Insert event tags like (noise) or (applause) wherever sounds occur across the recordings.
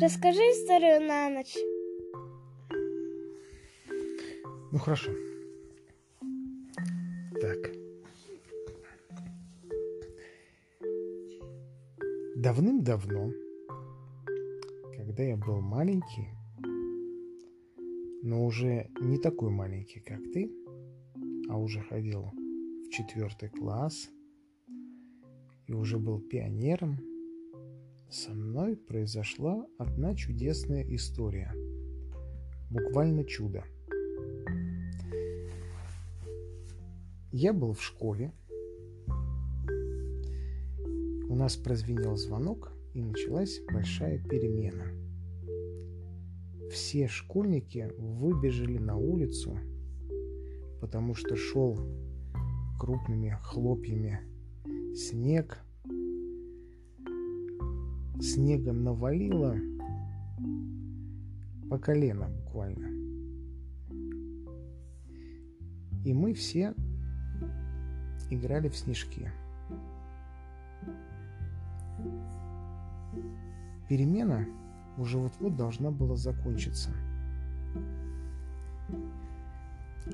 Расскажи историю на ночь. Ну хорошо. Так. Давным-давно, когда я был маленький, но уже не такой маленький, как ты, а уже ходил в четвертый класс и уже был пионером, со мной произошла одна чудесная история. Буквально чудо. Я был в школе. У нас прозвенел звонок, и началась большая перемена. Все школьники выбежали на улицу, потому что шел крупными хлопьями снег. Снегом навалило по колено буквально. И мы все играли в снежки. Перемена уже вот-вот должна была закончиться.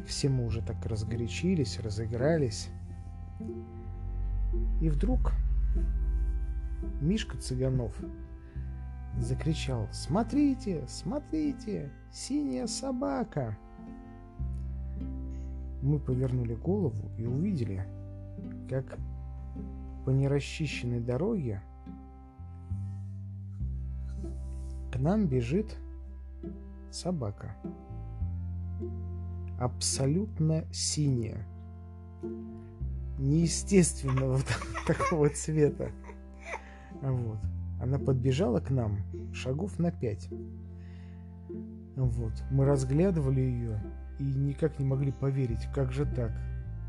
Все мы уже так разгорячились, разыгрались. И вдруг Мишка Цыганов закричал «Смотрите, смотрите, синяя собака!» Мы повернули голову и увидели, как по нерасчищенной дороге к нам бежит собака. Абсолютно синяя. Неестественного (laughs) такого цвета. Вот. Она подбежала к нам шагов на пять. Вот. Мы разглядывали ее и никак не могли поверить, как же так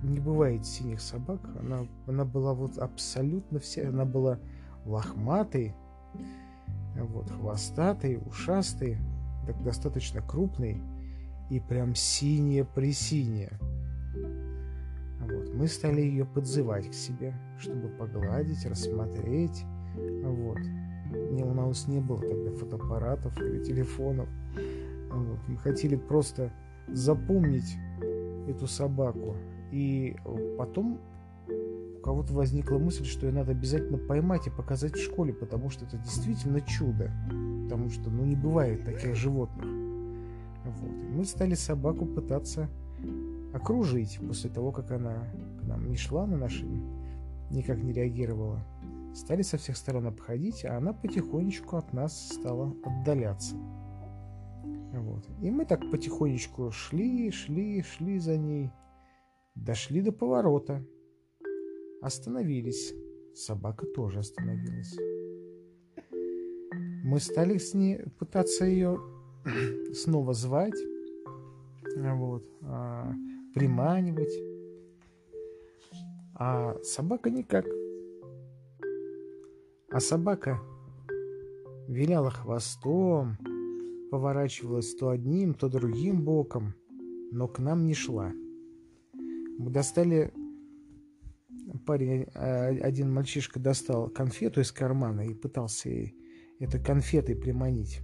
не бывает синих собак. Она, она была вот абсолютно вся. Она была лохматой, вот, хвостатой, ушастой, так достаточно крупной и прям синяя-пресиняя. Вот. Мы стали ее подзывать к себе, чтобы погладить, рассмотреть. Вот. Не, у нас не было тогда фотоаппаратов или телефонов. Вот. Мы хотели просто запомнить эту собаку, и потом у кого-то возникла мысль, что ее надо обязательно поймать и показать в школе, потому что это действительно чудо. Потому что, ну, не бывает таких животных. Вот. И мы стали собаку пытаться окружить после того, как она к нам не шла на наши, никак не реагировала. Стали со всех сторон обходить, а она потихонечку от нас стала отдаляться. Вот. И мы так потихонечку шли, шли, шли за ней. Дошли до поворота. Остановились. Собака тоже остановилась. Мы стали с ней пытаться ее (clears throat) снова звать, вот, а, приманивать. А собака никак. А собака виляла хвостом, поворачивалась то одним, то другим боком, но к нам не шла. Мы достали... Парень, а, один мальчишка достал конфету из кармана и пытался ей это конфетой приманить.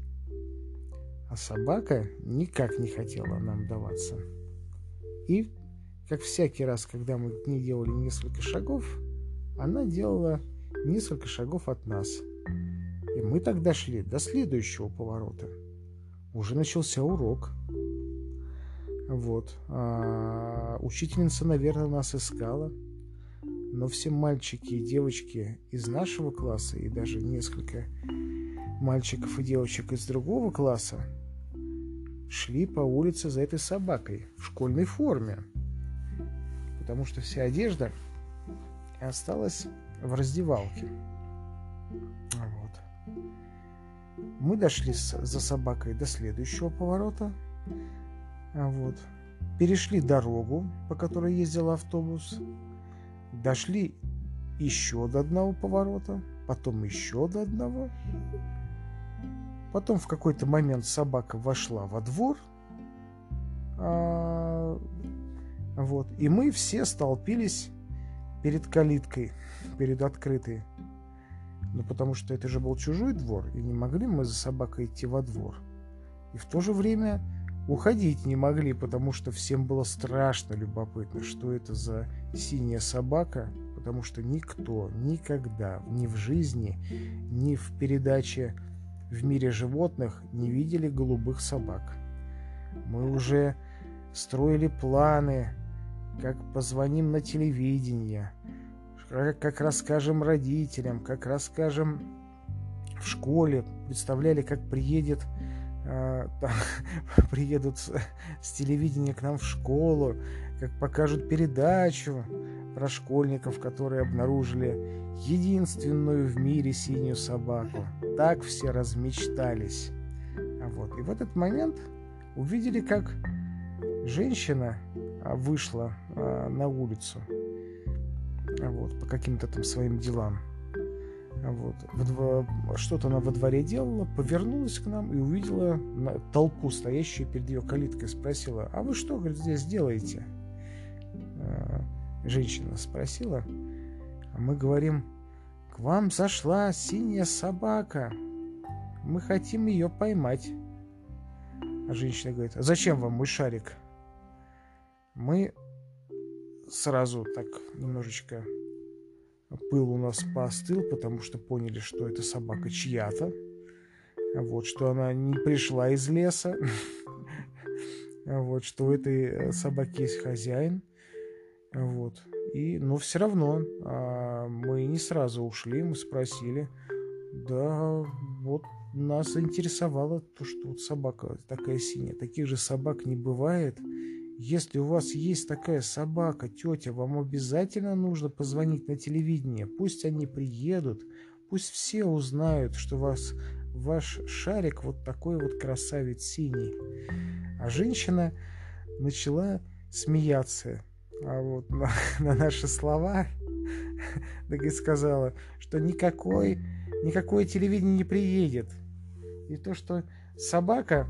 А собака никак не хотела нам даваться. И, как всякий раз, когда мы к ней делали несколько шагов, она делала несколько шагов от нас. И мы тогда шли до следующего поворота. Уже начался урок. Вот. А, учительница, наверное, нас искала. Но все мальчики и девочки из нашего класса и даже несколько мальчиков и девочек из другого класса шли по улице за этой собакой в школьной форме. Потому что вся одежда осталась в раздевалке. Вот. Мы дошли за собакой до следующего поворота – вот. Перешли дорогу, по которой ездил автобус. Дошли еще до одного поворота, потом еще до одного. Потом в какой-то момент собака вошла во двор. А, вот. И мы все столпились перед калиткой, перед открытой. Ну, потому что это же был чужой двор, и не могли мы за собакой идти во двор. И в то же время уходить не могли, потому что всем было страшно любопытно, что это за синяя собака, потому что никто никогда ни в жизни, ни в передаче в мире животных не видели голубых собак. Мы уже строили планы, как позвоним на телевидение, как расскажем родителям, как расскажем в школе, представляли, как приедет э, там, (laughs) приедут с, с телевидения к нам в школу, как покажут передачу про школьников, которые обнаружили единственную в мире синюю собаку. Так все размечтались. А вот. И в этот момент увидели, как женщина а, вышла а, на улицу вот, по каким-то там своим делам. Вот. Что-то она во дворе делала, повернулась к нам и увидела толпу, стоящую перед ее калиткой. Спросила, а вы что, говорит, здесь делаете? А, женщина спросила. А мы говорим, к вам зашла синяя собака. Мы хотим ее поймать. А женщина говорит, а зачем вам мой шарик? Мы сразу так немножечко пыл у нас поостыл, потому что поняли, что это собака чья-то. Вот, что она не пришла из леса. (laughs) Вот, что у этой э, собаки есть хозяин. Вот. И, но все равно а, мы не сразу ушли, мы спросили. Да, вот нас заинтересовало то, что вот собака такая синяя. Таких же собак не бывает. Если у вас есть такая собака, тетя, вам обязательно нужно позвонить на телевидение. Пусть они приедут, пусть все узнают, что вас ваш шарик вот такой вот красавец синий. А женщина начала смеяться а вот на, (laughs) на наши слова. (laughs) Так и сказала, что никакой, никакое телевидение не приедет. И то, что собака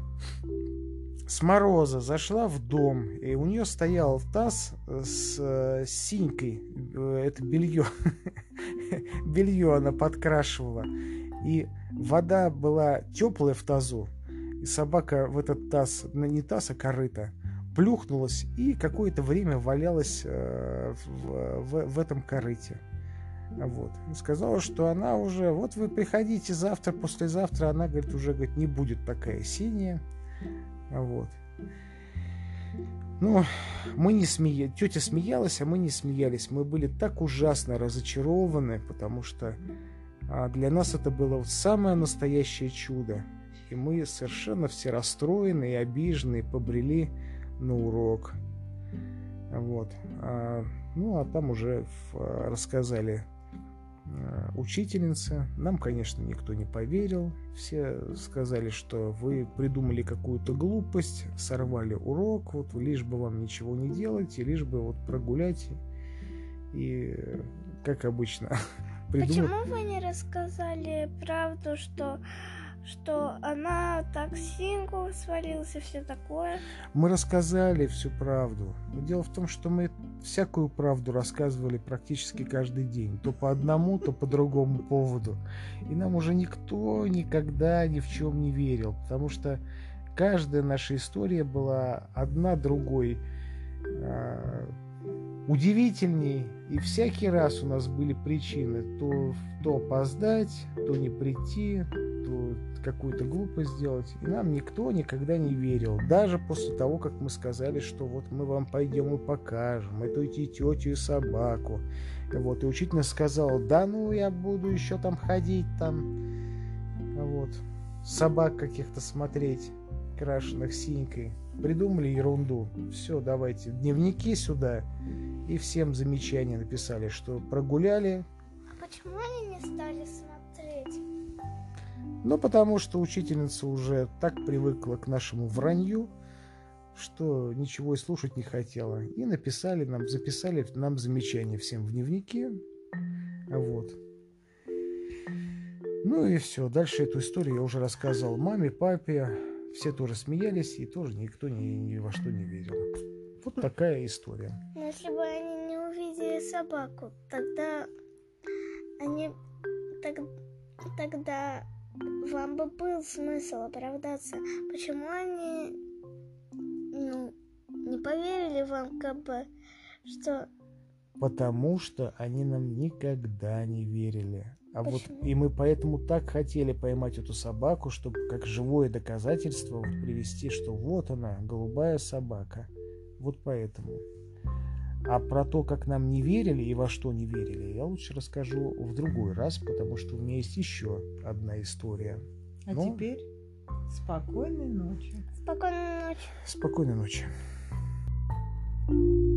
с мороза зашла в дом, и у нее стоял таз с э, синькой. Э, это белье. (laughs) белье она подкрашивала. И вода была теплая в тазу. И собака в этот таз, не таз, а корыто, плюхнулась и какое-то время валялась э, в, в, в этом корыте. Вот. Сказала, что она уже, вот вы приходите завтра, послезавтра, она, говорит, уже говорит, не будет такая синяя. Вот. Ну, мы не смеялись. Тетя смеялась, а мы не смеялись. Мы были так ужасно разочарованы, потому что а, для нас это было вот самое настоящее чудо. И мы совершенно все расстроены и обижены, и побрели на урок. Вот. А, ну, а там уже рассказали Э, учительница. Нам, конечно, никто не поверил. Все сказали, что вы придумали какую-то глупость, сорвали урок, вот лишь бы вам ничего не делать, и лишь бы вот прогулять. И, как обычно, (laughs) придумали... Почему вы не рассказали правду, что что она так сингу свалилась и все такое. Мы рассказали всю правду. Но дело в том, что мы всякую правду рассказывали практически каждый день. То по одному, то по другому поводу. И нам уже никто никогда ни в чем не верил. Потому что каждая наша история была одна другой э, удивительней. И всякий раз у нас были причины то, то опоздать, то не прийти, то какую-то глупость сделать. И нам никто никогда не верил. Даже после того, как мы сказали, что вот мы вам пойдем и покажем эту и тетю и собаку. Вот. И учительница сказала, да ну я буду еще там ходить там. Вот. Собак каких-то смотреть, крашеных синькой. Придумали ерунду. Все, давайте. Дневники сюда. И всем замечания написали, что прогуляли. А почему они не стали смотреть? Но потому что учительница уже так привыкла к нашему вранью, что ничего и слушать не хотела. И написали нам, записали нам замечания всем в дневнике. Вот. Ну и все. Дальше эту историю я уже рассказывал маме, папе. Все тоже смеялись, и тоже никто ни, ни во что не верил. Вот такая история. Но если бы увидели собаку, тогда они так тогда вам бы был смысл оправдаться. Почему они ну, не поверили вам, как бы, что... Потому что они нам никогда не верили. А Почему? вот и мы поэтому так хотели поймать эту собаку, чтобы как живое доказательство вот привести, что вот она, голубая собака. Вот поэтому. А про то, как нам не верили и во что не верили, я лучше расскажу в другой раз, потому что у меня есть еще одна история. А Ну? теперь спокойной ночи. Спокойной ночи. Спокойной ночи. Thank